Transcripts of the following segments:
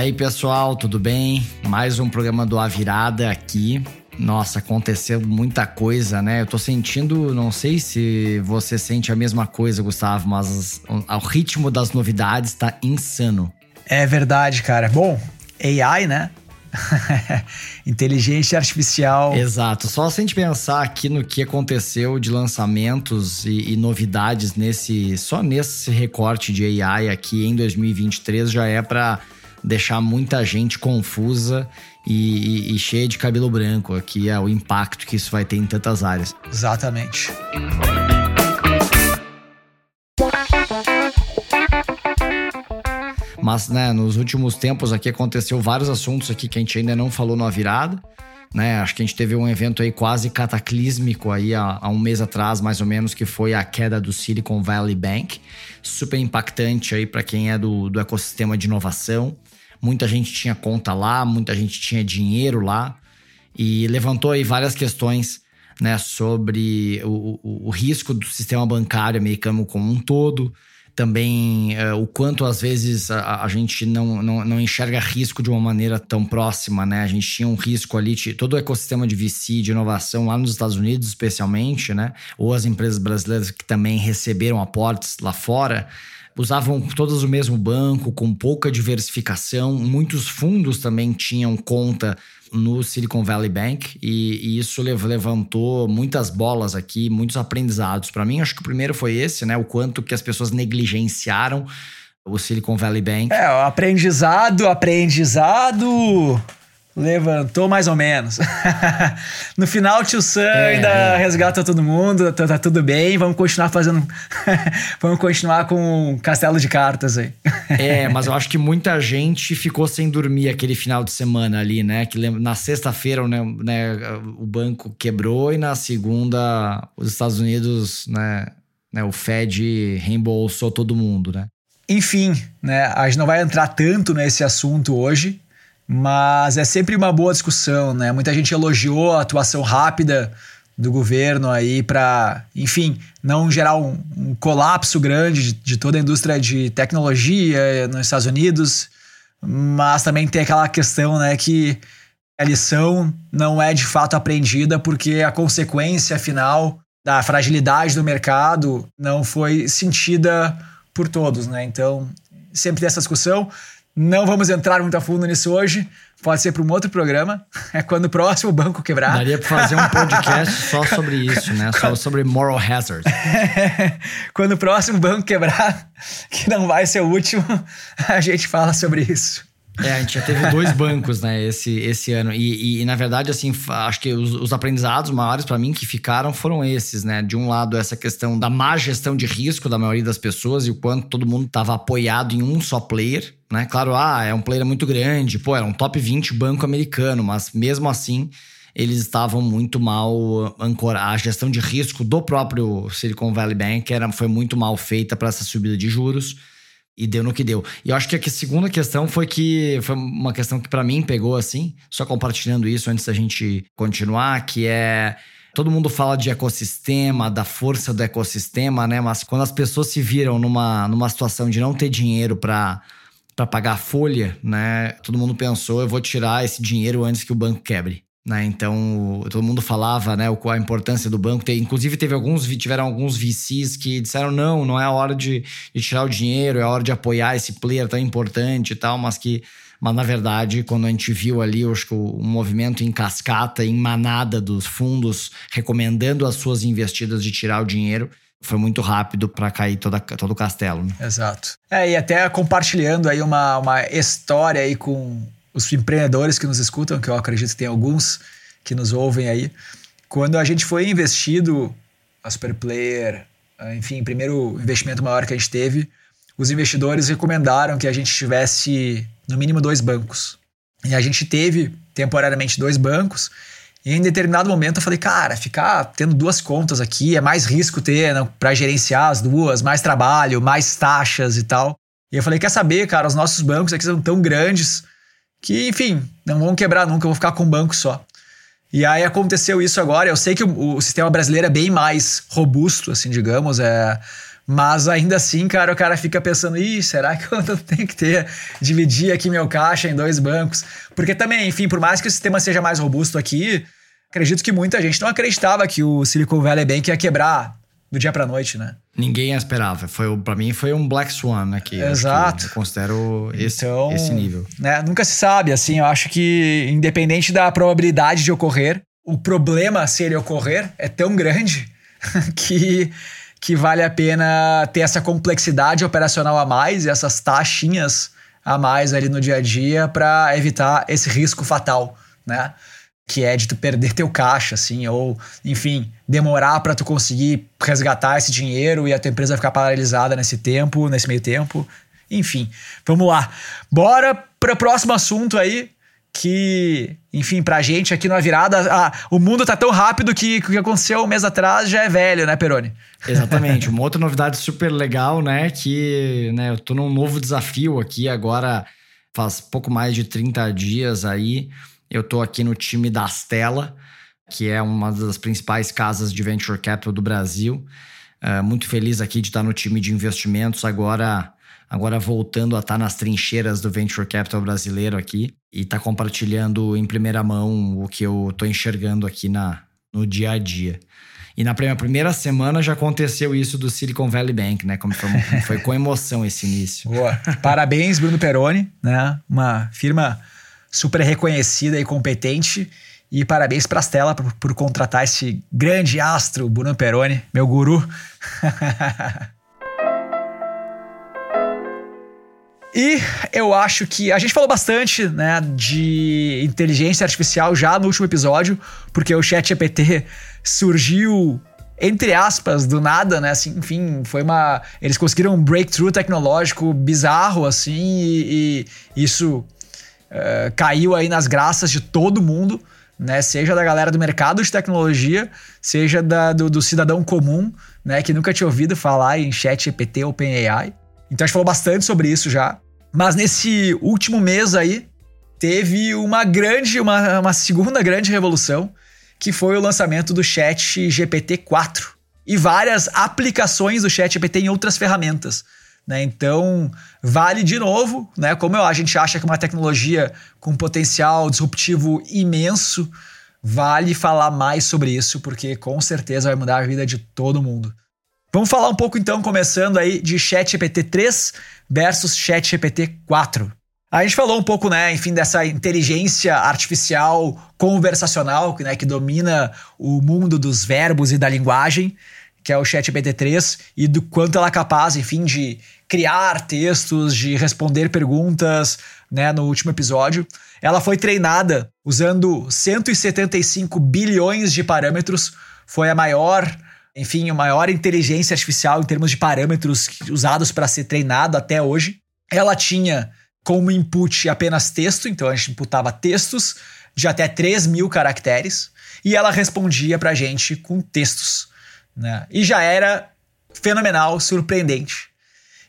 aí, pessoal, tudo bem? Mais um programa do A Virada aqui. Nossa, aconteceu muita coisa, né? Eu tô sentindo, não sei se você sente a mesma coisa, Gustavo, mas o ritmo das novidades tá insano. É verdade, cara. Bom, AI, né? Inteligência artificial. Exato. Só se a gente pensar aqui no que aconteceu de lançamentos e, e, novidades nesse só nesse recorte de AI aqui em 2023 já é para deixar muita gente confusa e, e, e cheia de cabelo branco. Aqui é o impacto que isso vai ter em tantas áreas. Exatamente. Mas, né, nos últimos tempos aqui aconteceu vários assuntos aqui que a gente ainda não falou na virada. Né, acho que a gente teve um evento aí quase cataclísmico aí há, há, um mês atrás, mais ou menos, que foi a queda do Silicon Valley Bank. Super impactante aí para quem é do, do ecossistema de inovação. Muita gente tinha conta lá, muita gente tinha dinheiro lá e levantou aí várias questões né, sobre o, o, o risco do sistema bancário americano como um todo, também uh, o quanto às vezes a, a gente não, não, não, enxerga risco de uma maneira tão próxima, né? A gente tinha um risco ali, todo o ecossistema de VC, de inovação lá nos Estados Unidos, especialmente, né? Ou as empresas brasileiras que também receberam aportes lá fora usavam todas o mesmo banco, com pouca diversificação. Muitos fundos também tinham conta no Silicon Valley Bank e, e isso levantou muitas bolas aqui, muitos aprendizados. Para mim, acho que o primeiro foi esse, né? O quanto que as pessoas negligenciaram o Silicon Valley Bank. É, aprendizado, aprendizado. Levantou mais ou menos. no final, tio Sam é, ainda é. resgata todo mundo, tá, tá, tudo bem, vamos continuar fazendo. vamos continuar com castelo de cartas aí. é, mas eu acho que muita gente ficou sem dormir aquele final de semana ali, né? Que na sexta-feira né, né, o banco quebrou e na segunda os Estados Unidos, né, né, o Fed reembolsou todo mundo, né? Enfim, né, a gente não vai entrar tanto nesse assunto hoje, mas é sempre uma boa discussão, né? Muita gente elogiou a atuação rápida do governo aí para, enfim, não gerar um, um colapso grande de, de, toda a indústria de tecnologia nos Estados Unidos, mas também tem aquela questão, né, que a lição não é de fato aprendida porque a consequência final da fragilidade do mercado não foi sentida por todos, né? Então, sempre tem essa discussão. Não vamos entrar muito a fundo nisso hoje. Pode ser para um outro programa. É quando o próximo banco quebrar. Daria para fazer um podcast só sobre isso, né? Só sobre moral hazard. quando o próximo banco quebrar, que não vai ser o último, a gente fala sobre isso. É, a gente já teve dois bancos, né, esse, esse ano. E, e, e na verdade, assim, acho que os, os aprendizados maiores para mim que ficaram foram esses, né? De um lado, essa questão da má gestão de risco da maioria das pessoas e o quanto todo mundo estava apoiado em um só player, né? Claro, ah, é um player muito grande, pô, era um top 20 banco americano, mas mesmo assim eles estavam muito mal ancorados. A gestão de risco do próprio Silicon Valley Bank era, foi muito mal feita para essa subida de juros e deu no que deu. E eu acho que a segunda questão foi que foi uma questão que para mim pegou assim, só compartilhando isso antes da gente continuar, que é todo mundo fala de ecossistema, da força do ecossistema, né? Mas quando as pessoas se viram numa, numa situação de não ter dinheiro para para pagar a folha, né? Todo mundo pensou, eu vou tirar esse dinheiro antes que o banco quebre. Né? Então, todo mundo falava né, a importância do banco. Inclusive, teve alguns, tiveram alguns VCs que disseram: não, não é a hora de, de tirar o dinheiro, é a hora de apoiar esse player tão importante e tal, mas que. Mas na verdade, quando a gente viu ali, eu acho que o, movimento em cascata, em manada dos fundos recomendando as suas investidas de tirar o dinheiro, foi muito rápido para cair toda, todo o castelo. Né? Exato. É, e até compartilhando aí uma, uma história aí com os empreendedores que nos escutam, que eu acredito que tem alguns que nos ouvem aí, quando a gente foi investido, a Superplayer, enfim, primeiro investimento maior que a gente teve, os investidores recomendaram que a gente tivesse no mínimo dois bancos. E a gente teve temporariamente dois bancos. E em determinado momento eu falei, cara, ficar tendo duas contas aqui é mais risco ter né, para gerenciar as duas, mais trabalho, mais taxas e tal. E eu falei, quer saber, cara, os nossos bancos aqui são tão grandes que, enfim, não vão quebrar nunca, vou ficar com um banco só. E aí aconteceu isso agora. Eu sei que o, o, sistema brasileiro é bem mais robusto, assim, digamos. É, Mas ainda assim, cara, o cara fica pensando, ih, será que eu tenho que ter, dividir aqui meu caixa em dois bancos? Porque também, enfim, por mais que o sistema seja mais robusto aqui, acredito que muita gente não acreditava que o Silicon Valley Bank ia quebrar do dia pra noite, né? Ninguém esperava. Foi, para mim foi um Black Swan aqui. Exato. Eu considero esse, então, esse nível. Né, nunca se sabe, assim, eu acho que independente da probabilidade de ocorrer, o problema se ele ocorrer é tão grande que, que vale a pena ter essa complexidade operacional a mais, essas taxinhas a mais ali no dia a dia para evitar esse risco fatal, né? Que é de tu perder teu caixa, assim, ou, enfim, demorar para tu conseguir resgatar esse dinheiro e a tua empresa ficar paralisada nesse tempo, nesse meio tempo. Enfim, vamos lá. Bora para o próximo assunto aí, que, enfim, pra gente aqui na virada, ah, o mundo tá tão rápido que o que aconteceu um mês atrás já é velho, né, Peroni? Exatamente. Uma outra novidade super legal, né, que né, eu tô num novo desafio aqui agora, faz pouco mais de 30 dias aí, eu estou aqui no time da Astela, que é uma das principais casas de venture capital do Brasil. Uh, muito feliz aqui de estar no time de investimentos agora agora voltando a estar nas trincheiras do venture capital brasileiro aqui e estar tá compartilhando em primeira mão o que eu estou enxergando aqui na, no dia a dia. E na primeira semana já aconteceu isso do Silicon Valley Bank, né? Como foi, foi com emoção esse início. Boa. Parabéns, Bruno Peroni, né? Uma firma super reconhecida e competente. E parabéns para a Stella por, por, contratar esse grande astro, Bruno Peroni, meu guru. e eu acho que a gente falou bastante né, de inteligência artificial já no último episódio, porque o Chat GPT surgiu entre aspas, do nada, né? Assim, enfim, foi uma. Eles conseguiram um breakthrough tecnológico bizarro, assim, e, e isso uh, caiu aí nas graças de todo mundo, né? Seja da galera do mercado de tecnologia, seja da, do, do, cidadão comum, né? Que nunca tinha ouvido falar em chat GPT OpenAI. Então a gente falou bastante sobre isso já. Mas nesse último mês aí, teve uma grande, uma, uma segunda grande revolução, que foi o lançamento do chat GPT-4 e várias aplicações do chat GPT em outras ferramentas. Né? Então, vale de novo, né? como a gente acha que uma tecnologia com potencial disruptivo imenso, vale falar mais sobre isso, porque com certeza vai mudar a vida de todo mundo. Vamos falar um pouco então, começando aí de ChatGPT 3 versus ChatGPT 4. A gente falou um pouco, né, enfim, dessa inteligência artificial conversacional, né, que domina o mundo dos verbos e da linguagem, que é o ChatGPT 3, e do quanto ela é capaz, enfim, de criar textos, de responder perguntas, né, no último episódio. Ela foi treinada usando 175 bilhões de parâmetros, foi a maior, enfim, a maior inteligência artificial em termos de parâmetros usados para ser treinado até hoje. Ela tinha como input apenas texto, então a gente imputava textos de até 3 mil caracteres, e ela respondia para a gente com textos. Né? E já era fenomenal, surpreendente.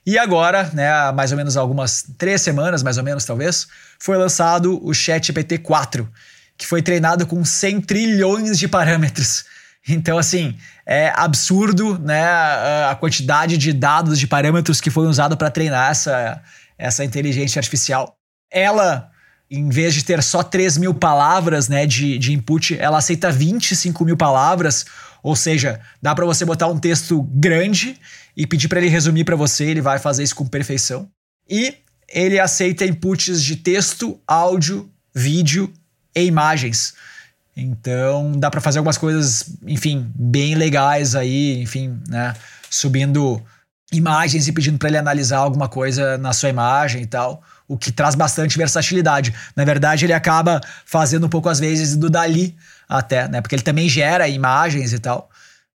E agora, né, há mais ou menos algumas três semanas, mais ou menos talvez, foi lançado o ChatGPT 4, que foi treinado com 100 trilhões de parâmetros. Então, assim, é absurdo né, a quantidade de dados, de parâmetros que foi usado para treinar essa, essa inteligência artificial. Ela, em vez de ter só 3 mil palavras né, de, de input, ela aceita 25 mil palavras, ou seja, dá para você botar um texto grande e pedir para ele resumir para você, ele vai fazer isso com perfeição. E ele aceita inputs de texto, áudio, vídeo e imagens. Então dá para fazer algumas coisas, enfim, bem legais aí, enfim, né, subindo imagens e pedindo para ele analisar alguma coisa na sua imagem e tal, o que traz bastante versatilidade. Na verdade, ele acaba fazendo um pouco às vezes do Dali até, né, porque ele também gera imagens e tal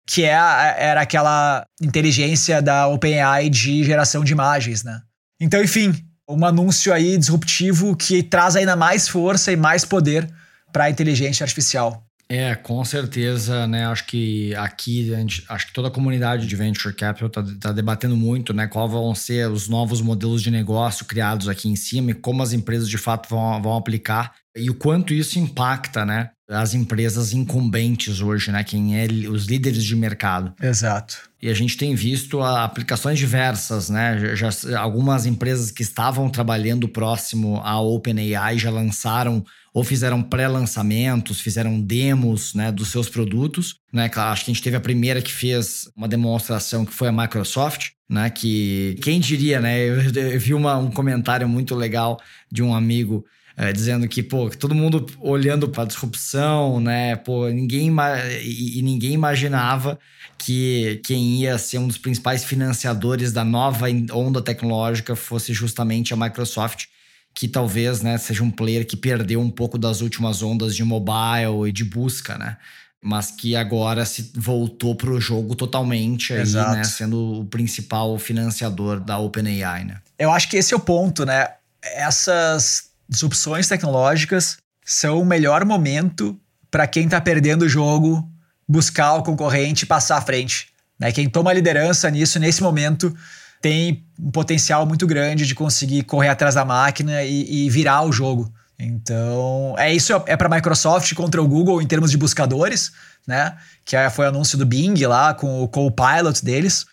que é, era aquela inteligência da OpenAI de geração de imagens, né? Então, enfim, um anúncio aí disruptivo que traz ainda mais força e mais poder para a inteligência artificial. É, com certeza, né? Acho que aqui, gente, acho que toda a comunidade de Venture Capital está tá debatendo muito, né? Qual vão ser os novos modelos de negócio criados aqui em cima e como as empresas de fato vão, vão aplicar e o quanto isso impacta, né? As empresas incumbentes hoje, né? Quem é os líderes de mercado. Exato. E a gente tem visto aplicações diversas, né? Já, algumas empresas que estavam trabalhando próximo à OpenAI já lançaram ou fizeram pré-lançamentos, fizeram demos né, dos seus produtos. Né? Acho que a gente teve a primeira que fez uma demonstração que foi a Microsoft, né? Que quem diria, né? Eu, eu vi uma, um comentário muito legal de um amigo é, dizendo que, pô, todo mundo olhando para a disrupção, né? Pô, ninguém e, e, ninguém imaginava que quem ia ser um dos principais financiadores da nova onda tecnológica fosse justamente a Microsoft, que talvez, né, seja um player que perdeu um pouco das últimas ondas de mobile e de busca, né? Mas que agora se voltou para o jogo totalmente aí, né, sendo o principal financiador da OpenAI, né? Eu acho que esse é o ponto, né? Essas disrupções tecnológicas são o melhor momento para quem está perdendo o jogo buscar o concorrente e passar à frente. Né? Quem toma liderança nisso, nesse momento, tem um potencial muito grande de conseguir correr atrás da máquina e, e virar o jogo. Então, é isso é para a Microsoft contra o Google em termos de buscadores, né? Que é, foi o anúncio do Bing lá com o Copilot deles,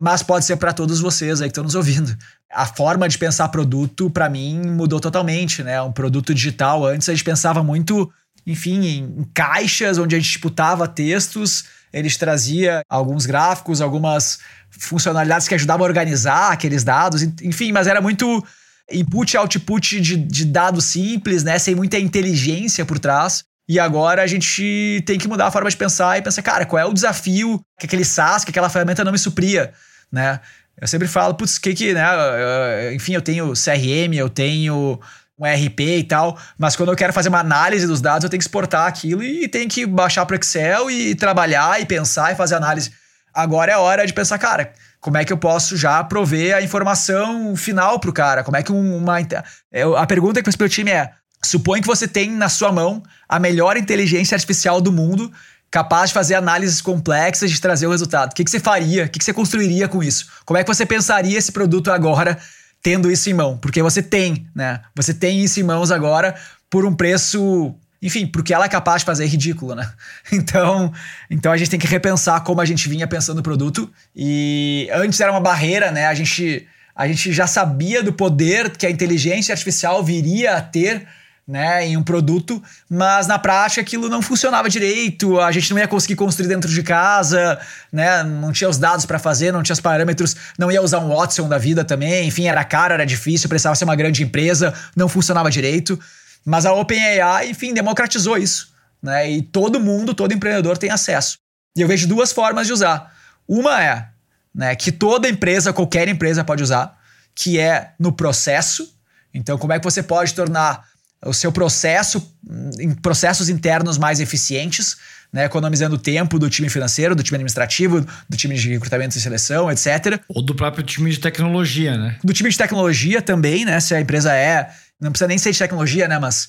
mas pode ser para todos vocês aí que estão nos ouvindo a forma de pensar produto, para mim, mudou totalmente, né? Um produto digital, antes a gente pensava muito, enfim, em caixas onde a gente disputava textos, eles trazia alguns gráficos, algumas funcionalidades que ajudavam a organizar aqueles dados, enfim, mas era muito input e output de, de dados simples, né? Sem muita inteligência por trás. E agora a gente tem que mudar a forma de pensar e pensar, cara, qual é o desafio que aquele SaaS, que aquela ferramenta não me supria, né? Eu sempre falo, putz, que que, né? Enfim, eu tenho CRM, eu tenho um RP e tal, mas quando eu quero fazer uma análise dos dados, eu tenho que exportar aquilo e tenho que baixar para Excel e trabalhar e pensar e fazer análise. Agora é hora de pensar, cara, como é que eu posso já prover a informação final pro cara? Como é que uma. A pergunta que eu fiz pro time é: supõe que você tem na sua mão a melhor inteligência artificial do mundo capaz de fazer análises complexas de trazer o resultado. O que, que você faria? O que, que você construiria com isso? Como é que você pensaria esse produto agora tendo isso em mão? Porque você tem, né? Você tem isso em mãos agora por um preço enfim, porque ela é capaz de fazer ridículo, né? Então, então a gente tem que repensar como a gente vinha pensando o produto. E antes era uma barreira, né? A gente, a gente já sabia do poder que a inteligência artificial viria a ter né, em um produto, mas na prática aquilo não funcionava direito, a gente não ia conseguir construir dentro de casa, né, não tinha os dados para fazer, não tinha os parâmetros, não ia usar um Watson da vida também, enfim, era caro, era difícil, precisava ser uma grande empresa, não funcionava direito, mas a OpenAI, enfim, democratizou isso, né, e todo mundo, todo empreendedor tem acesso. E eu vejo duas formas de usar. Uma é, né, que toda empresa, qualquer empresa pode usar, que é no processo. Então, como é que você pode tornar o seu processo, em processos internos mais eficientes, né, economizando tempo do time financeiro, do time administrativo, do time de recrutamento e seleção, etc. Ou do próprio time de tecnologia, né? Do time de tecnologia também, né? Se a empresa é. Não precisa nem ser de tecnologia, né? Mas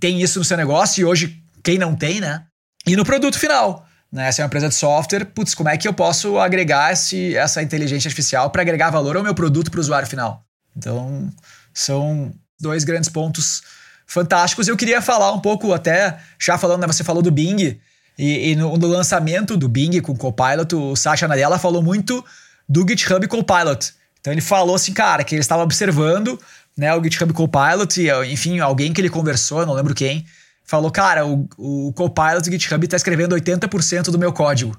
tem isso no seu negócio e hoje quem não tem, né? E no produto final. Né? Se é uma empresa de software, putz, como é que eu posso agregar esse, essa inteligência artificial para agregar valor ao meu produto para o usuário final? Então, são dois grandes pontos fantásticos. Eu queria falar um pouco, até já falando, né, você falou do Bing, e, e no, no, lançamento do Bing com o Copilot, o Satya Nadella falou muito do GitHub Copilot. Então ele falou assim, cara, que ele estava observando né, o GitHub Copilot, e, enfim, alguém que ele conversou, não lembro quem, falou, cara, o, o Copilot do GitHub está escrevendo 80% do meu código.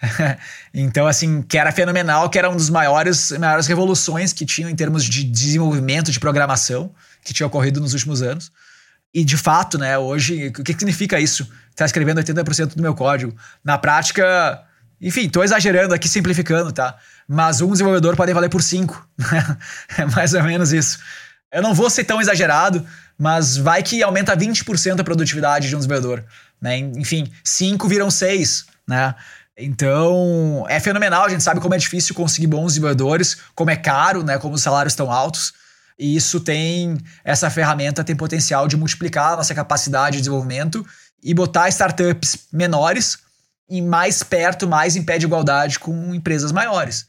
então, assim, que era fenomenal, que era uma das maiores, maiores revoluções que tinham em termos de desenvolvimento de programação que tinha ocorrido nos últimos anos. E de fato, né, hoje, o que, significa isso? Tá escrevendo 80% do meu código. Na prática, enfim, tô exagerando aqui, simplificando, tá? Mas um desenvolvedor pode valer por cinco. é mais ou menos isso. Eu não vou ser tão exagerado, mas vai que aumenta 20% a produtividade de um desenvolvedor. Né? Enfim, cinco viram seis, né? Então, é fenomenal, a gente sabe como é difícil conseguir bons desenvolvedores, como é caro, né? Como os salários estão altos. E isso tem, essa ferramenta tem potencial de multiplicar a nossa capacidade de desenvolvimento e botar startups menores e mais perto, mais em pé de igualdade com empresas maiores.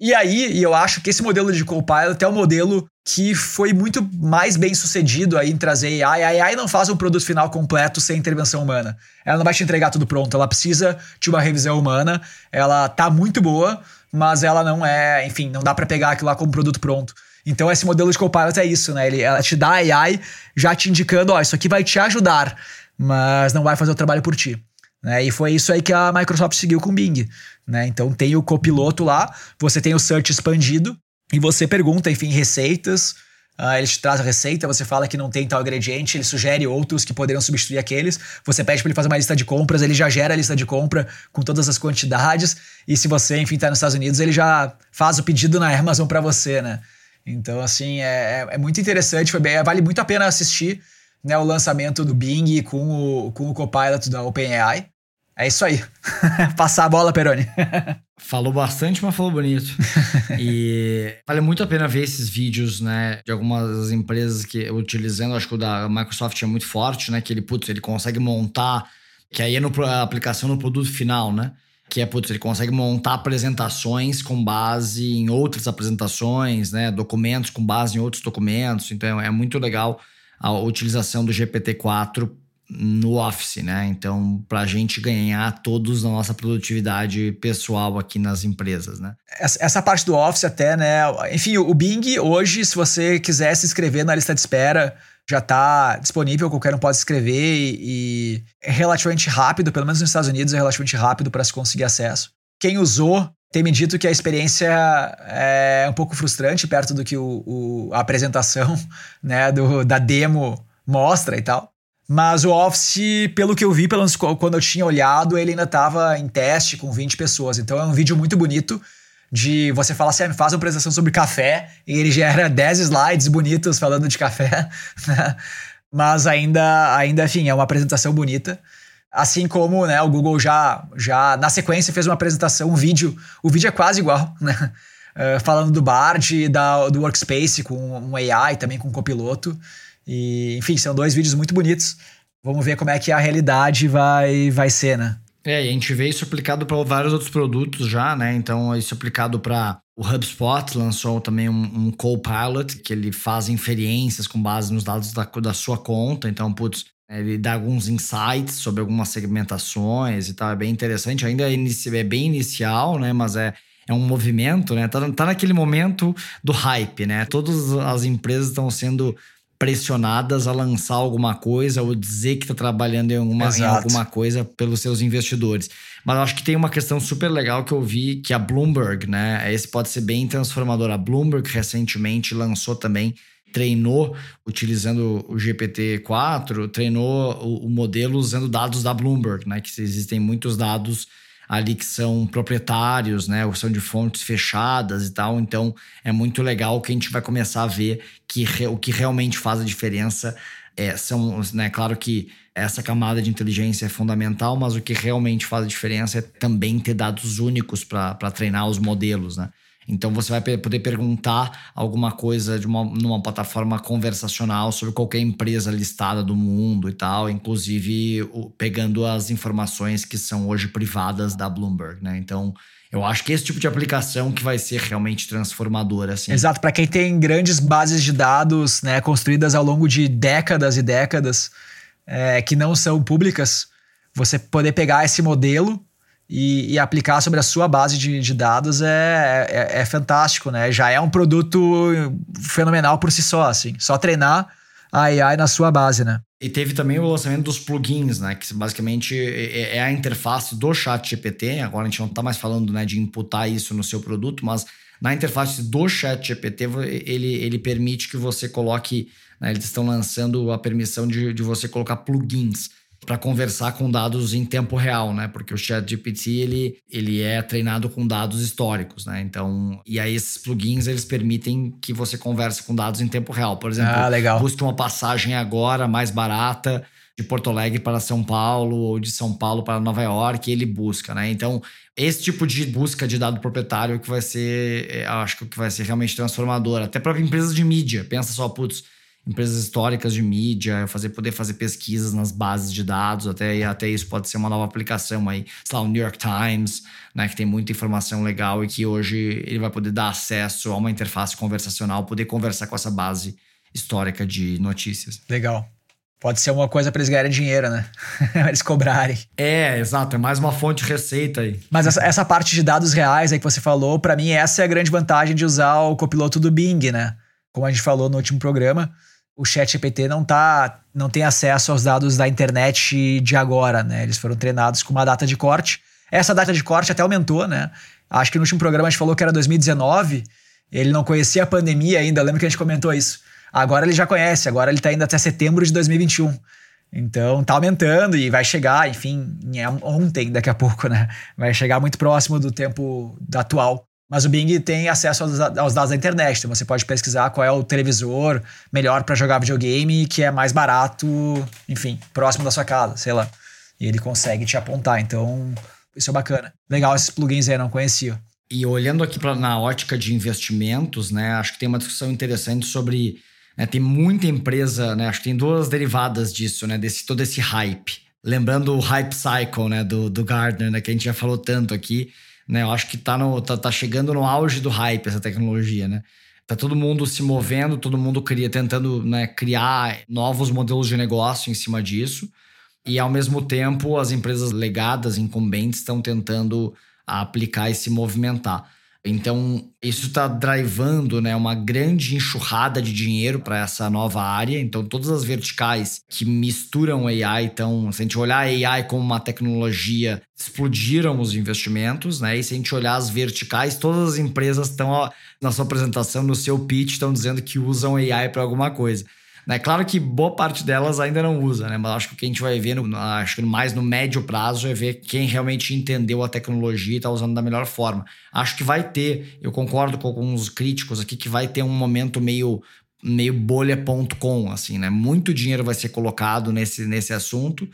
E aí, eu acho que esse modelo de Copilot é o modelo que foi muito mais bem sucedido aí em trazer AI. A AI não faz um produto final completo sem intervenção humana. Ela não vai te entregar tudo pronto, ela precisa de uma revisão humana. Ela tá muito boa, mas ela não é, enfim, não dá para pegar aquilo lá como produto pronto. Então esse modelo de Copilot é isso, né? Ele, ela te dá AI já te indicando, ó, isso aqui vai te ajudar, mas não vai fazer o trabalho por ti. Né? E foi isso aí que a Microsoft seguiu com o Bing. Né? Então tem o copiloto lá, você tem o search expandido e você pergunta, enfim, receitas. Uh, ele te traz a receita, você fala que não tem tal ingrediente, ele sugere outros que poderiam substituir aqueles. Você pede para ele fazer uma lista de compras, ele já gera a lista de compra com todas as quantidades. E se você, enfim, está nos Estados Unidos, ele já faz o pedido na Amazon para você, né? Então, assim, é, é, é muito interessante, foi bem, vale muito a pena assistir né, o lançamento do Bing com o, com o Copilot da OpenAI. É isso aí. Passar a bola, Peroni. falou bastante, mas falou bonito. e vale muito a pena ver esses vídeos, né, de algumas empresas que utilizando, acho que o da Microsoft é muito forte, né, que ele, putz, ele consegue montar, que aí é no, a aplicação no produto final, né? Que é, putz, ele consegue montar apresentações com base em outras apresentações, né? Documentos com base em outros documentos. Então é muito legal a utilização do GPT-4 no Office, né? Então, para a gente ganhar todos na nossa produtividade pessoal aqui nas empresas, né? Essa parte do Office até, né? Enfim, o Bing hoje, se você quiser se inscrever na lista de espera, já está disponível, qualquer um pode escrever e, e é relativamente rápido, pelo menos nos Estados Unidos é relativamente rápido para se conseguir acesso. Quem usou tem me dito que a experiência é um pouco frustrante perto do que o, o a apresentação né, do, da demo mostra e tal. Mas o Office, pelo que eu vi, pelo menos quando eu tinha olhado, ele ainda estava em teste com 20 pessoas. Então é um vídeo muito bonito de você falar assim, ah, faz uma apresentação sobre café, e ele gera 10 slides bonitos falando de café, né? Mas ainda, ainda, enfim, é uma apresentação bonita. Assim como né, o Google já, já, na sequência, fez uma apresentação, um vídeo. O vídeo é quase igual, né? Uh, falando do Bard, da, do Workspace com um AI, também com um copiloto. E, enfim, são dois vídeos muito bonitos. Vamos ver como é que a realidade vai, vai ser, né? É, e a gente vê isso aplicado para vários outros produtos já, né? Então, isso aplicado para o HubSpot lançou também um, um Copilot, que ele faz inferências com base nos dados da, da sua conta. Então, putz, ele dá alguns insights sobre algumas segmentações e tal. É bem interessante. Ainda é, é bem inicial, né? Mas é, é um movimento, né? Tá, tá naquele momento do hype, né? Todas as empresas estão sendo pressionadas a lançar alguma coisa ou dizer que está trabalhando em alguma, em alguma coisa pelos seus investidores. Mas acho que tem uma questão super legal que eu vi que a Bloomberg, né? Esse pode ser bem transformador. A Bloomberg recentemente lançou também treinou utilizando o GPT-4, treinou o, o, modelo usando dados da Bloomberg, né? Que existem muitos dados ali que são proprietários, né? Ou são de fontes fechadas e tal. Então é muito legal que a gente vai começar a ver que re, o que realmente faz a diferença é, são, né? Claro que essa camada de inteligência é fundamental, mas o que realmente faz a diferença é também ter dados únicos para treinar os modelos, né? Então você vai poder perguntar alguma coisa de uma, numa plataforma conversacional sobre qualquer empresa listada do mundo e tal, inclusive o, pegando as informações que são hoje privadas da Bloomberg, né? Então eu acho que esse tipo de aplicação que vai ser realmente transformadora, assim. Exato, para quem tem grandes bases de dados, né, construídas ao longo de décadas e décadas, é, que não são públicas, você poder pegar esse modelo e, e, aplicar sobre a sua base de, de dados é, é, é, fantástico, né? Já é um produto fenomenal por si só, assim. Só treinar a AI na sua base, né? E teve também o lançamento dos plugins, né? Que basicamente é, é, é a interface do chat GPT. Agora a gente não está mais falando né, de imputar isso no seu produto, mas na interface do chat GPT, ele, ele permite que você coloque... Né, eles estão lançando a permissão de, de você colocar plugins para conversar com dados em tempo real, né? Porque o ChatGPT ele, ele é treinado com dados históricos, né? Então, e aí esses plugins eles permitem que você converse com dados em tempo real. Por exemplo, ah, busque uma passagem agora mais barata de Porto Alegre para São Paulo ou de São Paulo para Nova York, ele busca, né? Então, esse tipo de busca de dado proprietário que vai ser, é, acho que vai ser realmente transformador, até para empresas de mídia. Pensa só, putz, empresas históricas de mídia, fazer poder fazer pesquisas nas bases de dados, até até isso pode ser uma nova aplicação aí, sei lá, o New York Times, né, que tem muita informação legal e que hoje ele vai poder dar acesso a uma interface conversacional, poder conversar com essa base histórica de notícias. Legal. Pode ser uma coisa para eles ganharem dinheiro, né? eles cobrarem. É, exato. É mais uma fonte de receita aí. Mas essa, essa parte de dados reais aí que você falou, para mim, essa é a grande vantagem de usar o copiloto do Bing, né? Como a gente falou no último programa, o chat GPT não, tá, não tem acesso aos dados da internet de agora, né? Eles foram treinados com uma data de corte. Essa data de corte até aumentou, né? Acho que no último programa a gente falou que era 2019. Ele não conhecia a pandemia ainda, lembra que a gente comentou isso. Agora ele já conhece, agora ele está indo até setembro de 2021. Então tá aumentando e vai chegar, enfim, ontem, daqui a pouco, né? Vai chegar muito próximo do tempo atual. Mas o Bing tem acesso aos, aos dados da internet, então você pode pesquisar qual é o televisor melhor para jogar videogame que é mais barato, enfim, próximo da sua casa, sei lá. E ele consegue te apontar. Então, isso é bacana. Legal esses plugins aí, não conhecia. E olhando aqui pra, na ótica de investimentos, né? Acho que tem uma discussão interessante sobre né, tem muita empresa, né, acho que tem duas derivadas disso, né, desse todo esse hype. Lembrando o hype cycle, né, do, do Gardner, né, que a gente já falou tanto aqui, né, eu acho que tá, no, tá, tá chegando no auge do hype essa tecnologia, né. Tá todo mundo se movendo, todo mundo cria, tentando né, criar novos modelos de negócio em cima disso. E ao mesmo tempo, as empresas legadas, incumbentes, estão tentando aplicar e se movimentar. Então, isso está drivando né, uma grande enxurrada de dinheiro para essa nova área. Então, todas as verticais que misturam AI, então, se a gente olhar AI como uma tecnologia, explodiram os investimentos, né? E se a gente olhar as verticais, todas as empresas estão, na sua apresentação, no seu pitch, estão dizendo que usam AI para alguma coisa. Né? Claro que boa parte delas ainda não usa, né? Mas acho que o que a gente vai ver, no, acho que mais no médio prazo, é ver quem realmente entendeu a tecnologia e está usando da melhor forma. Acho que vai ter, eu concordo com alguns críticos aqui, que vai ter um momento meio meio bolha.com, assim, né? Muito dinheiro vai ser colocado nesse, nesse assunto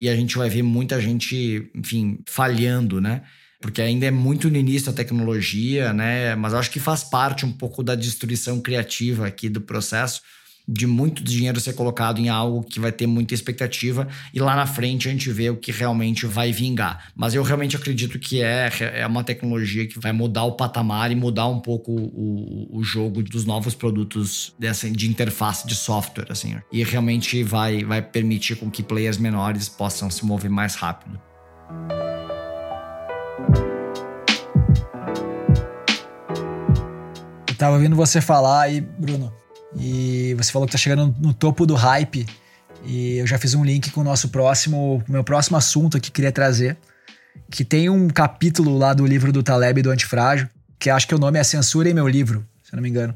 e a gente vai ver muita gente, enfim, falhando, né? Porque ainda é muito no início a tecnologia, né? Mas acho que faz parte um pouco da destruição criativa aqui do processo de muito dinheiro ser colocado em algo que vai ter muita expectativa e lá na frente a gente vê o que realmente vai vingar. Mas eu realmente acredito que é, é uma tecnologia que vai mudar o patamar e mudar um pouco o, o jogo dos novos produtos dessa, de interface de software, assim. E realmente vai, vai permitir com que players menores possam se mover mais rápido. Eu tava ouvindo você falar aí, Bruno, e você falou que tá chegando no topo do hype. E eu já fiz um link com o nosso próximo, meu próximo assunto que queria trazer, que tem um capítulo lá do livro do Taleb do Antifrágil, que acho que o nome é Censura em meu livro, se eu não me engano.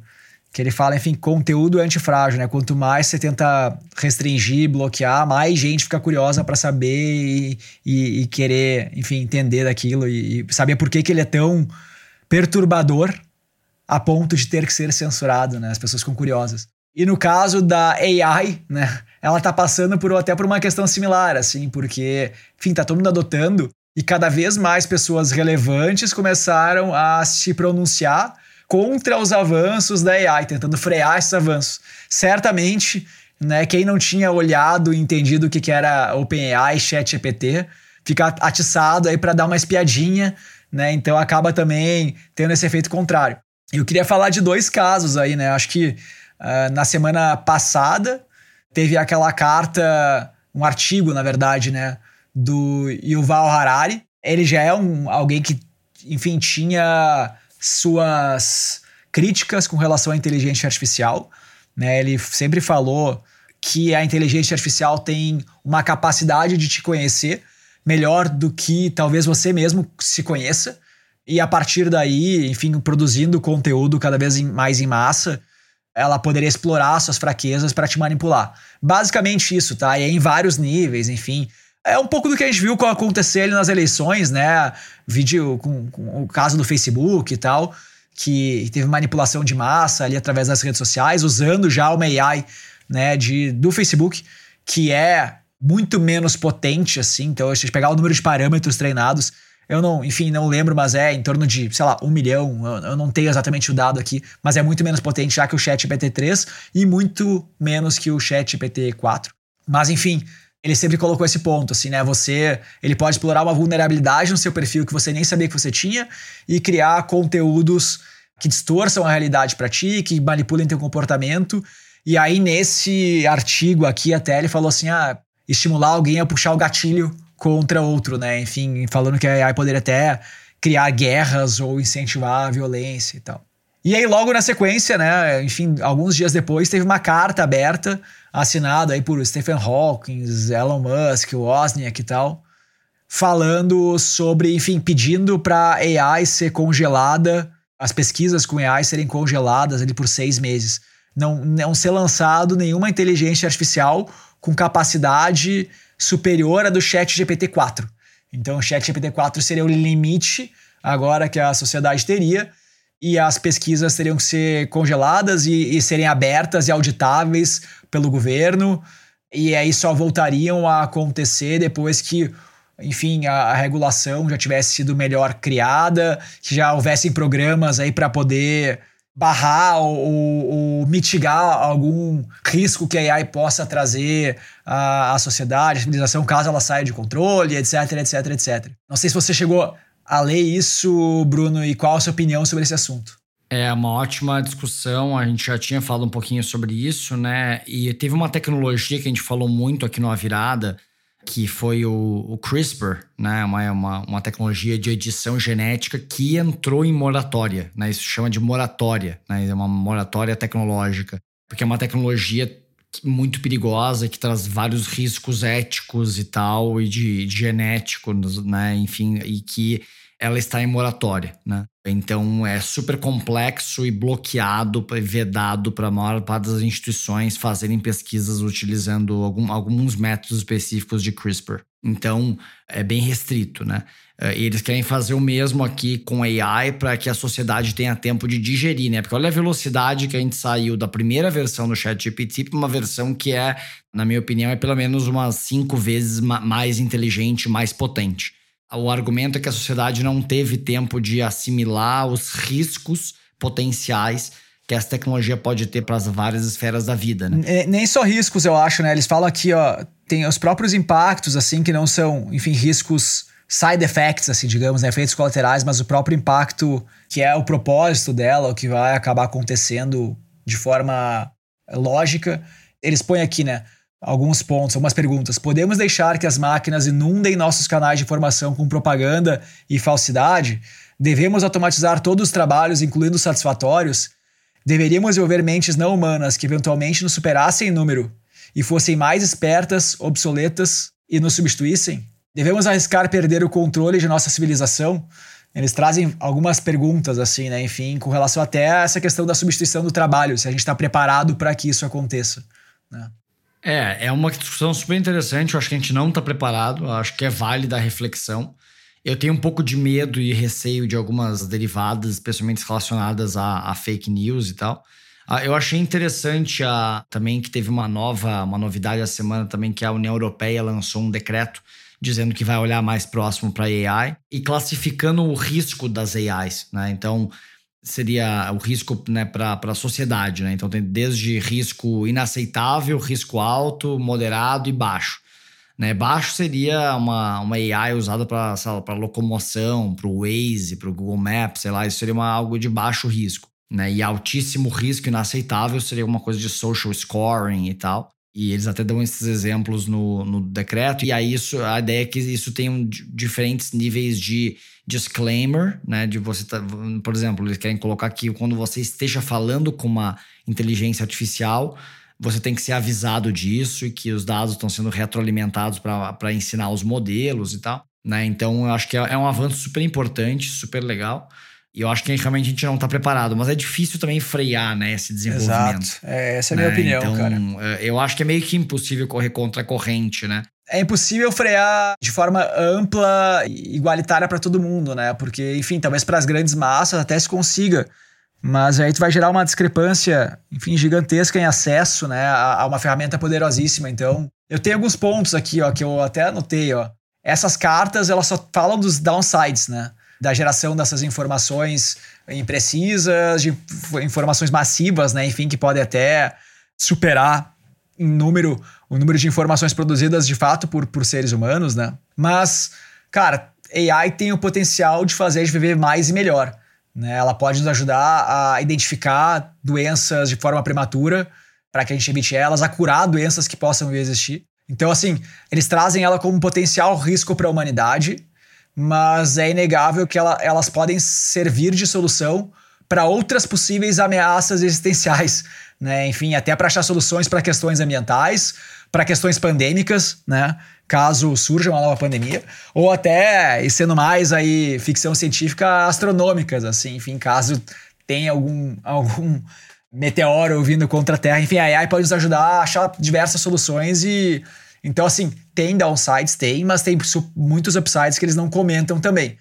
Que ele fala, enfim, conteúdo antifrágil, né? Quanto mais você tenta restringir, bloquear, mais gente fica curiosa para saber e, e, e, querer, enfim, entender daquilo e, e saber por que, que ele é tão perturbador a ponto de ter que ser censurado, né? As pessoas ficam curiosas. E no caso da AI, né, ela tá passando por até por uma questão similar, assim, porque, enfim, tá todo mundo adotando e cada vez mais pessoas relevantes começaram a se pronunciar contra os avanços da AI, tentando frear esses avanços. Certamente, né, quem não tinha olhado e entendido o que, era OpenAI, ChatGPT, fica atiçado aí para dar uma espiadinha, né? Então acaba também tendo esse efeito contrário. Eu queria falar de dois casos aí, né? Acho que uh, na semana passada teve aquela carta, um artigo, na verdade, né? Do Yuval Harari. Ele já é um, alguém que, enfim, tinha suas críticas com relação à inteligência artificial. Né? Ele sempre falou que a inteligência artificial tem uma capacidade de te conhecer melhor do que talvez você mesmo se conheça. E a partir daí, enfim, produzindo conteúdo cada vez mais em massa, ela poderia explorar suas fraquezas para te manipular. Basicamente isso, tá? E é em vários níveis, enfim. É um pouco do que a gente viu acontecer ali nas eleições, né? Vídeo com, com o caso do Facebook e tal, que teve manipulação de massa ali através das redes sociais, usando já uma AI, né, de, do Facebook, que é muito menos potente, assim. Então, se a gente pegar o número de parâmetros treinados, Eu não, enfim, não lembro, mas é em torno de, sei lá, um milhão. Eu, eu não tenho exatamente o dado aqui, mas é muito menos potente já que o Chat GPT 3 e muito menos que o Chat GPT 4. Mas enfim, ele sempre colocou esse ponto, assim, né? Você, ele pode explorar uma vulnerabilidade no seu perfil que você nem sabia que você tinha e criar conteúdos que distorçam a realidade para ti, que manipulem teu comportamento. E aí nesse artigo aqui até ele falou assim, ah, estimular alguém a puxar o gatilho contra outro, né? Enfim, falando que a AI poderia até criar guerras ou incentivar a violência e tal. E aí, logo na sequência, né, enfim, alguns dias depois, teve uma carta aberta, assinada aí por Stephen Hawking, Elon Musk, Wozniak e tal, falando sobre, enfim, pedindo para AI ser congelada, as pesquisas com AI serem congeladas ali por seis meses. Não, não ser lançado nenhuma inteligência artificial com capacidade superior à do Chat GPT-4. Então, o Chat GPT-4 seria o limite agora que a sociedade teria e as pesquisas teriam que ser congeladas e, e serem abertas e auditáveis pelo governo e aí só voltariam a acontecer depois que enfim, a, a, regulação já tivesse sido melhor criada, que já houvessem programas aí para poder barrar ou, ou, ou, mitigar algum risco que a AI possa trazer à, à sociedade, à civilização, caso ela saia de controle, etc, etc, etc. Não sei se você chegou a ler isso, Bruno, e qual a sua opinião sobre esse assunto. É uma ótima discussão, a gente já tinha falado um pouquinho sobre isso, né? E teve uma tecnologia que a gente falou muito aqui no A Virada, que foi o, o CRISPR, né? Uma, uma, uma, tecnologia de edição genética que entrou em moratória, né? Isso chama de moratória, né? É uma moratória tecnológica, porque é uma tecnologia muito perigosa que traz vários riscos éticos e tal e de, de genéticos, né? Enfim, e que ela está em moratória, né? Então é super complexo e bloqueado, vedado para a maior parte das instituições fazerem pesquisas utilizando algum, alguns métodos específicos de CRISPR. Então é bem restrito, né? E eles querem fazer o mesmo aqui com AI para que a sociedade tenha tempo de digerir, né? Porque olha a velocidade que a gente saiu da primeira versão do ChatGPT para uma versão que é, na minha opinião, é pelo menos umas cinco vezes mais inteligente, mais potente. O argumento é que a sociedade não teve tempo de assimilar os riscos potenciais que essa tecnologia pode ter para as várias esferas da vida, né? É, nem só riscos, eu acho, né? Eles falam aqui, ó, tem os próprios impactos, assim, que não são, enfim, riscos side effects, assim, digamos, né? efeitos colaterais, mas o próprio impacto que é o propósito dela, o que vai acabar acontecendo de forma lógica. Eles põem aqui, né? Alguns pontos, algumas perguntas. Podemos deixar que as máquinas inundem nossos canais de informação com propaganda e falsidade? Devemos automatizar todos os trabalhos, incluindo os satisfatórios? Deveríamos desenvolver mentes não humanas que eventualmente nos superassem em número e fossem mais espertas, obsoletas e nos substituíssem? Devemos arriscar perder o controle de nossa civilização? Eles trazem algumas perguntas, assim, né? Enfim, com relação até a essa questão da substituição do trabalho, se a gente está preparado para que isso aconteça. Né? É, é uma discussão super interessante. Eu acho que a gente não está preparado. Eu acho que é válida a reflexão. Eu tenho um pouco de medo e receio de algumas derivadas, especialmente relacionadas a, a fake news e tal. Ah, eu achei interessante a, também que teve uma nova, uma novidade essa semana também, que a União Europeia lançou um decreto dizendo que vai olhar mais próximo para AI e classificando o risco das AIs. Né? Então, seria o risco né, para a sociedade. Né? Então, tem desde risco inaceitável, risco alto, moderado e baixo. Né? Baixo seria uma, uma AI usada para locomoção, para o Waze, para o Google Maps, sei lá, isso seria uma, algo de baixo risco. Né? E altíssimo risco inaceitável seria uma coisa de social scoring e tal. E eles até dão esses exemplos no, no decreto. E aí isso, a ideia é que isso tem um, diferentes níveis de disclaimer, né? De você, tá, por exemplo, eles querem colocar que quando você esteja falando com uma inteligência artificial, você tem que ser avisado disso e que os dados estão sendo retroalimentados para ensinar os modelos e tal. Né? Então, eu acho que é, é um avanço super importante, super legal. E eu acho que realmente a gente não está preparado, mas é difícil também frear né, esse desenvolvimento. Exato. É, essa é a minha né? opinião, então, cara. É, eu acho que é meio que impossível correr contra a corrente, né? É impossível frear de forma ampla e igualitária para todo mundo, né? Porque, enfim, talvez para as grandes massas até se consiga. Mas aí tu vai gerar uma discrepância, enfim, gigantesca em acesso, né, a, a uma ferramenta poderosíssima. Então, eu tenho alguns pontos aqui, ó, que eu até anotei, ó. essas cartas elas só falam dos downsides, né? Da geração dessas informações imprecisas, de informações massivas, né? Enfim, que podem até superar em número o número de informações produzidas de fato por, por seres humanos, né? Mas, cara, AI tem o potencial de fazer a gente viver mais e melhor. Né? Ela pode nos ajudar a identificar doenças de forma prematura para que a gente evite elas, a curar doenças que possam existir. Então, assim, eles trazem ela como um potencial risco para a humanidade, mas é inegável que ela, elas podem servir de solução para outras possíveis ameaças existenciais, né? Enfim, até para achar soluções para questões ambientais, para questões pandêmicas, né? Caso surja uma nova pandemia, ou até, e sendo mais aí ficção científica, astronômicas, assim, enfim, caso tenha algum, algum meteoro vindo contra a Terra, enfim, a AI pode nos ajudar a achar diversas soluções e então, assim, tem downsides, tem, mas tem muitos upsides que eles não comentam também.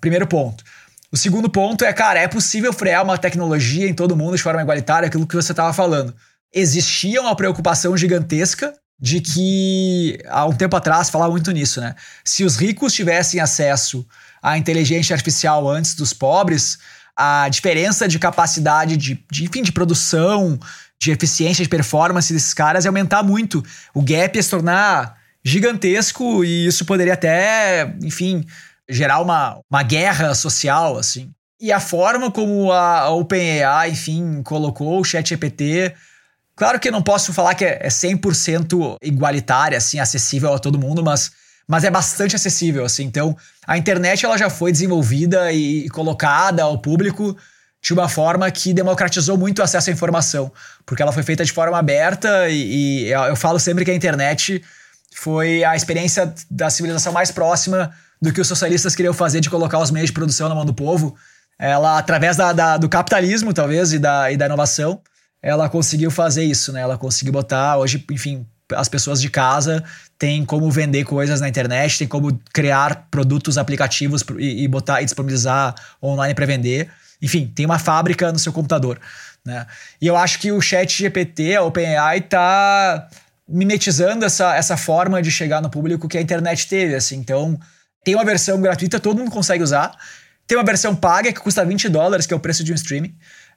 Primeiro ponto. O segundo ponto é, cara, é possível frear uma tecnologia em todo mundo de forma igualitária, aquilo que você estava falando. Existia uma preocupação gigantesca de que, há um tempo atrás, falava muito nisso, né? Se os ricos tivessem acesso à inteligência artificial antes dos pobres, a diferença de capacidade de, de enfim, de produção, de eficiência, de performance desses caras ia aumentar muito. O gap ia se tornar gigantesco e isso poderia até, enfim, gerar uma, uma guerra social, assim. E a forma como a OpenAI, enfim, colocou o ChatGPT Claro que eu não posso falar que é 100% igualitária, assim, acessível a todo mundo, mas, mas é bastante acessível, assim. Então, a internet ela já foi desenvolvida e colocada ao público de uma forma que democratizou muito o acesso à informação, porque ela foi feita de forma aberta e, e eu falo sempre que a internet foi a experiência da civilização mais próxima do que os socialistas queriam fazer de colocar os meios de produção na mão do povo. Ela, através da, da, do capitalismo, talvez, e da, e da inovação, ela conseguiu fazer isso, né? Ela conseguiu botar, hoje, enfim, as pessoas de casa têm como vender coisas na internet, tem como criar produtos, aplicativos e, e botar e disponibilizar online para vender. Enfim, tem uma fábrica no seu computador, né? E eu acho que o Chat GPT, a OpenAI, tá mimetizando essa, essa forma de chegar no público que a internet teve, assim. Então, tem uma versão gratuita, todo mundo consegue usar. Tem uma versão paga que custa 20 dólares, que é o preço de um streaming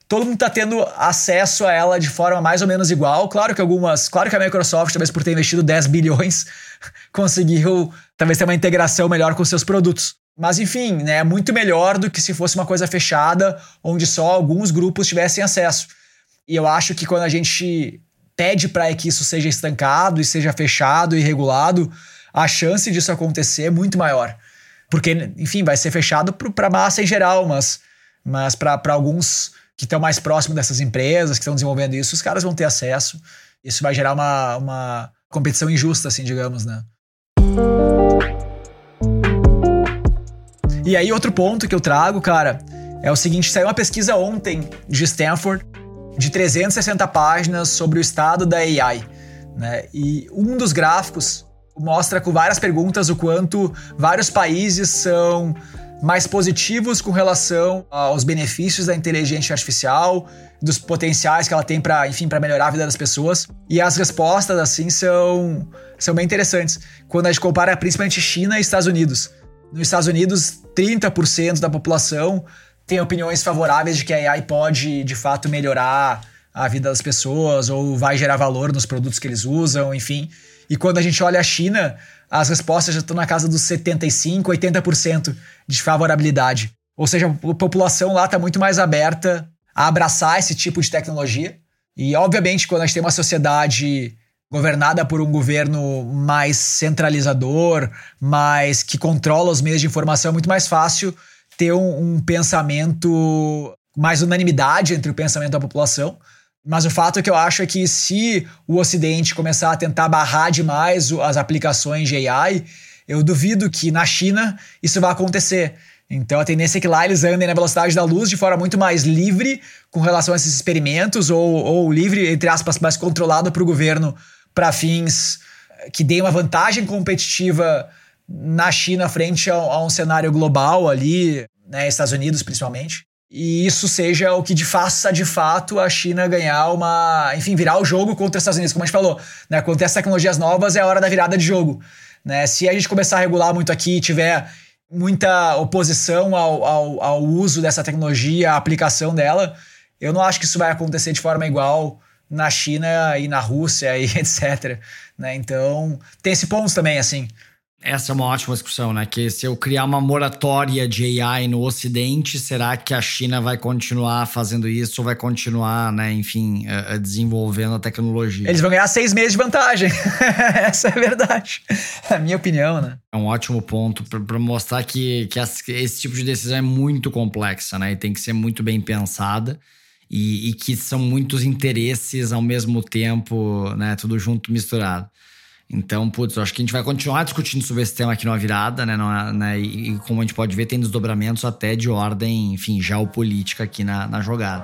todo mundo está tendo acesso a ela de forma mais ou menos igual. Claro que algumas. Claro que a Microsoft, talvez por ter investido 10 bilhões, conseguiu talvez ter uma integração melhor com seus produtos. Mas enfim, né, é muito melhor do que se fosse uma coisa fechada, onde só alguns grupos tivessem acesso. E eu acho que quando a gente pede para que isso seja estancado e seja fechado e regulado, a chance disso acontecer é muito maior. Porque, enfim, vai ser fechado para a massa em geral, mas, mas para alguns que estão mais próximos dessas empresas, que estão desenvolvendo isso, os caras vão ter acesso. Isso vai gerar uma, uma competição injusta, assim, digamos, né? E aí, outro ponto que eu trago, cara, é o seguinte: saiu uma pesquisa ontem de Stanford de 360 páginas sobre o estado da AI. Né? E um dos gráficos mostra com várias perguntas o quanto vários países são mais positivos com relação aos benefícios da inteligência artificial, dos potenciais que ela tem para, enfim, para melhorar a vida das pessoas. E as respostas assim são são bem interessantes. Quando a gente compara principalmente China e Estados Unidos. Nos Estados Unidos, 30% da população tem opiniões favoráveis de que a AI pode, de fato, melhorar a vida das pessoas ou vai gerar valor nos produtos que eles usam, enfim. E quando a gente olha a China, as respostas já estão na casa dos 75%, 80% de favorabilidade. Ou seja, a população lá está muito mais aberta a abraçar esse tipo de tecnologia. E, obviamente, quando a gente tem uma sociedade governada por um governo mais centralizador, mais que controla os meios de informação, é muito mais fácil ter um, um pensamento, mais unanimidade entre o pensamento da população. Mas o fato é que eu acho é que se o Ocidente começar a tentar barrar demais as aplicações de AI, eu duvido que na China isso vai acontecer. Então a tendência é que lá eles andem na velocidade da luz de forma muito mais livre com relação a esses experimentos, ou, ou livre, entre aspas, mais controlado para o governo para fins que deem uma vantagem competitiva na China frente a, a um cenário global ali, né, Estados Unidos principalmente e isso seja o que de faça de fato a China ganhar uma, enfim, virar o jogo contra os Estados Unidos, como a gente falou, né? Quando tem as tecnologias novas é a hora da virada de jogo, Né? Se a gente começar a regular muito aqui e tiver muita oposição ao, ao, ao uso dessa tecnologia, à aplicação dela, eu não acho que isso vai acontecer de forma igual na China e na Rússia e etc. Né? Então, tem esse ponto também, assim. Essa é uma ótima discussão, né? Que se eu criar uma moratória de AI no Ocidente, será que a China vai continuar fazendo isso ou vai continuar, né, enfim, uh, desenvolvendo a tecnologia? Eles vão ganhar seis meses de vantagem. Essa é a verdade. É a minha opinião, né? É um ótimo ponto para mostrar que, que esse tipo de decisão é muito complexa, né? E tem que ser muito bem pensada. E, e que são muitos interesses ao mesmo tempo, né? Tudo junto, misturado. Então, putz, acho que a gente vai continuar discutindo sobre esse tema aqui numa virada, né? Numa, né? E, e, como a gente pode ver, tem desdobramentos até de ordem, enfim, geopolítica aqui na, na jogada.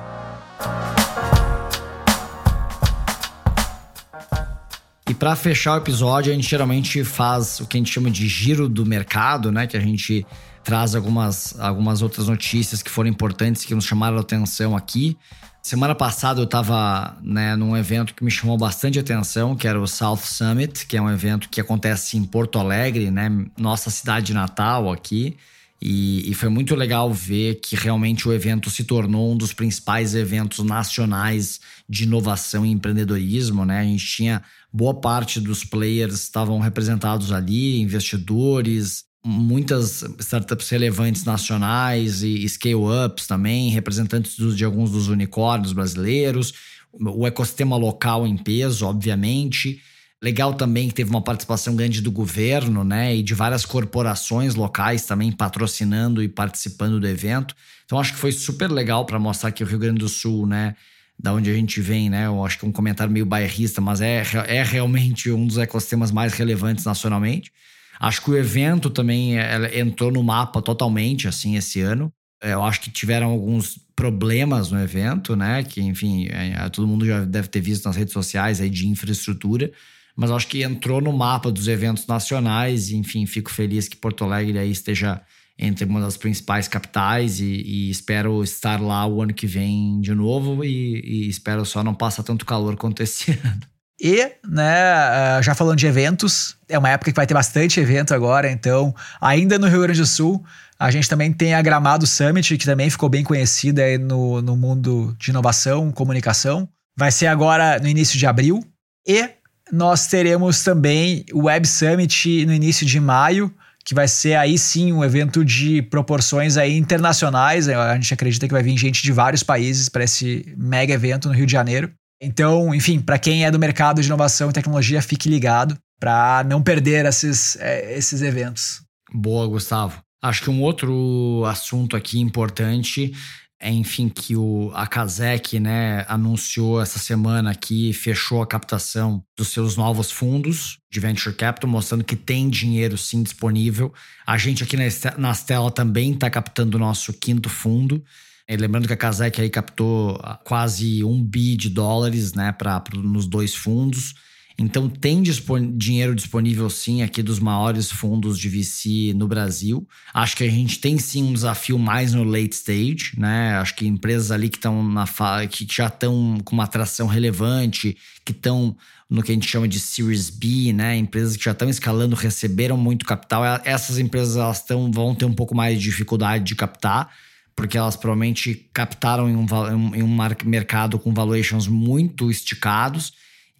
E para fechar o episódio, a gente geralmente faz o que a gente chama de giro do mercado, né? Que a gente traz algumas, algumas outras notícias que foram importantes, que nos chamaram a atenção aqui. Semana passada eu estava né, num evento que me chamou bastante atenção, que era o South Summit, que é um evento que acontece em Porto Alegre, né, nossa cidade natal aqui. E, e, foi muito legal ver que realmente o evento se tornou um dos principais eventos nacionais de inovação e empreendedorismo. Né? A gente tinha boa parte dos players estavam representados ali, investidores, muitas startups relevantes nacionais e scale-ups também, representantes de alguns dos unicórnios brasileiros, o ecossistema local em peso, obviamente. Legal também que teve uma participação grande do governo, né, e de várias corporações locais também patrocinando e participando do evento. Então acho que foi super legal para mostrar que o Rio Grande do Sul, né, da onde a gente vem, né, eu acho que é um comentário meio bairrista, mas é, é realmente um dos ecossistemas mais relevantes nacionalmente. Acho que o evento também é, entrou no mapa totalmente, assim, esse ano. É, eu acho que tiveram alguns problemas no evento, né? Que, enfim, é, todo mundo já deve ter visto nas redes sociais aí de infraestrutura. Mas acho que entrou no mapa dos eventos nacionais. E, enfim, fico feliz que Porto Alegre aí esteja entre uma das principais capitais e, e espero estar lá o ano que vem de novo e, e espero só não passar tanto calor quanto esse ano. E, né, eh, já falando de eventos, é uma época que vai ter bastante evento agora, então, ainda no Rio Grande do Sul, a gente também tem a Gramado Summit, que também ficou bem conhecida no, no mundo de inovação, comunicação. Vai ser agora no início de abril. E nós teremos também o Web Summit no início de maio, que vai ser aí sim um evento de proporções aí internacionais. A gente acredita que vai vir gente de vários países para esse mega evento no Rio de Janeiro. Então, enfim, para quem é do mercado de inovação e tecnologia, fique ligado para não perder esses, é, esses eventos. Boa, Gustavo. Acho que um outro assunto aqui importante é, enfim, que o, a Kazek né, anunciou essa semana que fechou a captação dos seus novos fundos de Venture Capital, mostrando que tem dinheiro sim disponível. A gente aqui na, na Stella também está captando o nosso quinto fundo. E lembrando que a Kazek aí captou quase um bi de dólares né, pra, pra, nos dois fundos. Então tem dispon dinheiro disponível sim aqui dos maiores fundos de VC no Brasil. Acho que a gente tem sim um desafio mais no late stage, né? Acho que empresas ali que estão na que já estão com uma atração relevante, que estão no que a gente chama de Series B, né? Empresas que já estão escalando, receberam muito capital. Essas empresas elas tão, vão ter um pouco mais de dificuldade de captar porque elas provavelmente captaram em um, em um mercado com valuations muito esticados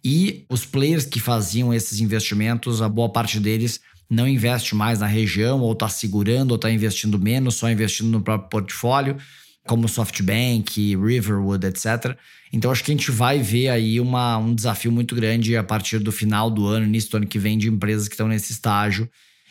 e os players que faziam esses investimentos, a boa parte deles não investe mais na região, ou está segurando, ou está investindo menos, só investindo no próprio portfólio, como SoftBank, Riverwood, etc. Então acho que a gente vai ver aí uma, um desafio muito grande a partir do final do ano, início do ano que vem, de empresas que estão nesse estágio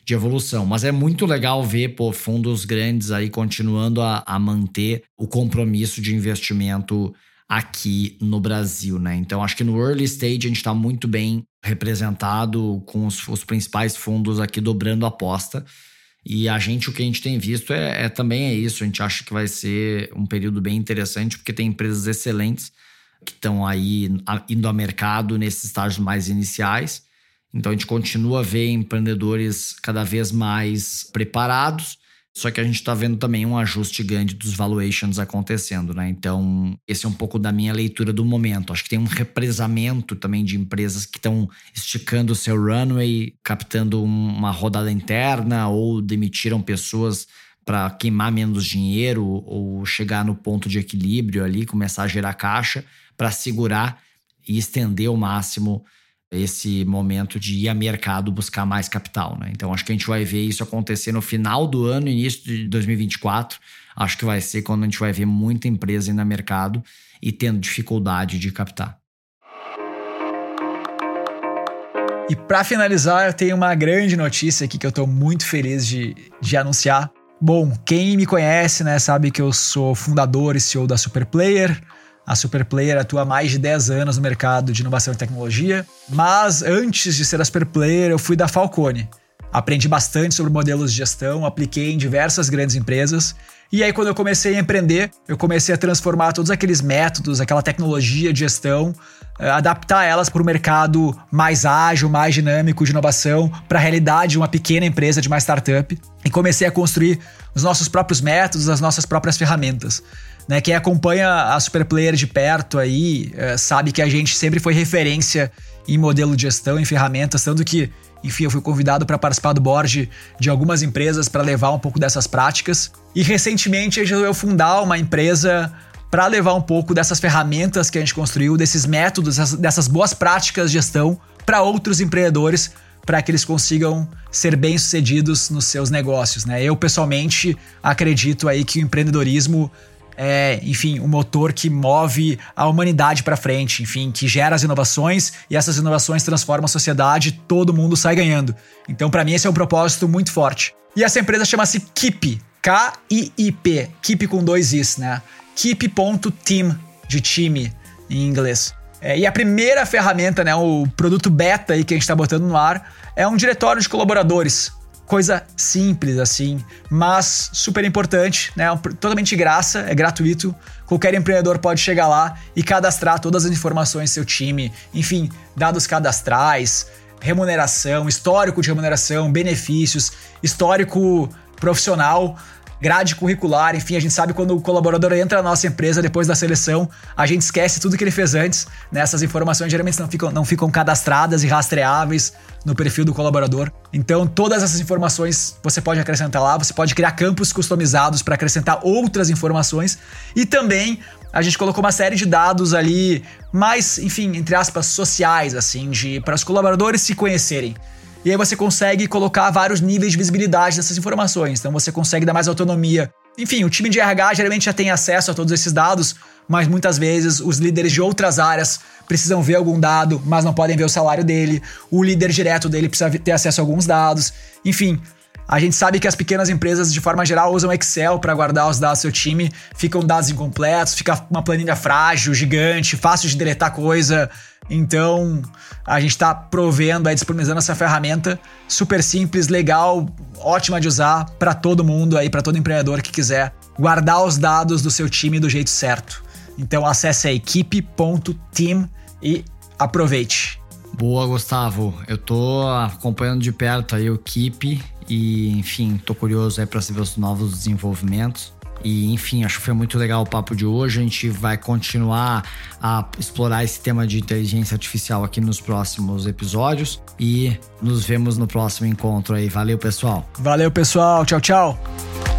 de evolução. Mas é muito legal ver pô, fundos grandes aí continuando a, a manter o compromisso de investimento aqui no Brasil, né? Então acho que no early stage a gente está muito bem representado com os, os, principais fundos aqui dobrando a aposta. E a gente, o que a gente tem visto é, é, também é isso. A gente acha que vai ser um período bem interessante, porque tem empresas excelentes que estão aí indo ao mercado nesses estágios mais iniciais. Então a gente continua a ver empreendedores cada vez mais preparados, Só que a gente está vendo também um ajuste grande dos valuations acontecendo, né? Então, esse é um pouco da minha leitura do momento. Acho que tem um represamento também de empresas que estão esticando o seu runway, captando uma rodada interna ou demitiram pessoas para queimar menos dinheiro ou chegar no ponto de equilíbrio ali, começar a gerar caixa para segurar e estender ao máximo esse momento de ir a mercado buscar mais capital, né? Então acho que a gente vai ver isso acontecer no final do ano, início de 2024. Acho que vai ser quando a gente vai ver muita empresa indo a mercado e tendo dificuldade de captar. E para finalizar, eu tenho uma grande notícia aqui que eu estou muito feliz de, de anunciar. Bom, quem me conhece, né, sabe que eu sou fundador e CEO da Superplayer. A Superplayer atua há mais de 10 anos no mercado de inovação e tecnologia, mas antes de ser a Superplayer, eu fui da Falcone. Aprendi bastante sobre modelos de gestão, apliquei em diversas grandes empresas. E aí, quando eu comecei a empreender, eu comecei a transformar todos aqueles métodos, aquela tecnologia de gestão, eh, adaptar elas para o mercado mais ágil, mais dinâmico de inovação, para a realidade de uma pequena empresa, de uma startup. E comecei a construir os nossos próprios métodos, as nossas próprias ferramentas. Né? Quem acompanha a Superplayer de perto aí é, sabe que a gente sempre foi referência em modelo de gestão, em ferramentas, tanto que, enfim, eu fui convidado para participar do board de algumas empresas para levar um pouco dessas práticas. E recentemente a gente fundar uma empresa para levar um pouco dessas ferramentas que a gente construiu, desses métodos, dessas boas práticas de gestão para outros empreendedores, para que eles consigam ser bem-sucedidos nos seus negócios, né? Eu pessoalmente acredito aí que o empreendedorismo é, enfim, o motor que move a humanidade para frente, enfim, que gera as inovações e essas inovações transformam a sociedade, todo mundo sai ganhando. Então, para mim, esse é um propósito muito forte. E essa empresa chama-se Keep, K-I-I-P, Keep com dois Is, né? Keep.team, de time em inglês. É, e a primeira ferramenta, né, o produto beta aí que a gente está botando no ar, é um diretório de colaboradores coisa simples assim, mas super importante, né? Totalmente de graça, é gratuito. Qualquer empreendedor pode chegar lá e cadastrar todas as informações do seu time, enfim, dados cadastrais, remuneração, histórico de remuneração, benefícios, histórico profissional grade curricular, enfim, a gente sabe quando o colaborador entra na nossa empresa depois da seleção, a gente esquece tudo que ele fez antes, né? Essas informações geralmente não ficam, não ficam cadastradas e rastreáveis no perfil do colaborador. Então, todas essas informações você pode acrescentar lá, você pode criar campos customizados para acrescentar outras informações e também a gente colocou uma série de dados ali mais, enfim, entre aspas, sociais assim, de para os colaboradores se conhecerem. E aí você consegue colocar vários níveis de visibilidade dessas informações. Então você consegue dar mais autonomia. Enfim, o time de RH geralmente já tem acesso a todos esses dados, mas muitas vezes os líderes de outras áreas precisam ver algum dado, mas não podem ver o salário dele. O líder direto dele precisa ter acesso a alguns dados. Enfim, a gente sabe que as pequenas empresas, de forma geral, usam Excel para guardar os dados do seu time, ficam dados incompletos, fica uma planilha frágil, gigante, fácil de deletar coisa. Então, a gente está provendo, aí, disponibilizando essa ferramenta super simples, legal, ótima de usar para todo mundo aí, para todo empreendedor que quiser guardar os dados do seu time do jeito certo. Então, acesse a equipe.team e aproveite. Boa, Gustavo. Eu tô acompanhando de perto aí o Keep e, enfim, tô curioso aí para saber os novos desenvolvimentos. E, enfim, acho que foi muito legal o papo de hoje. A gente vai continuar a explorar esse tema de inteligência artificial aqui nos próximos episódios. E nos vemos no próximo encontro aí. Valeu, pessoal. Valeu, pessoal. Tchau, tchau.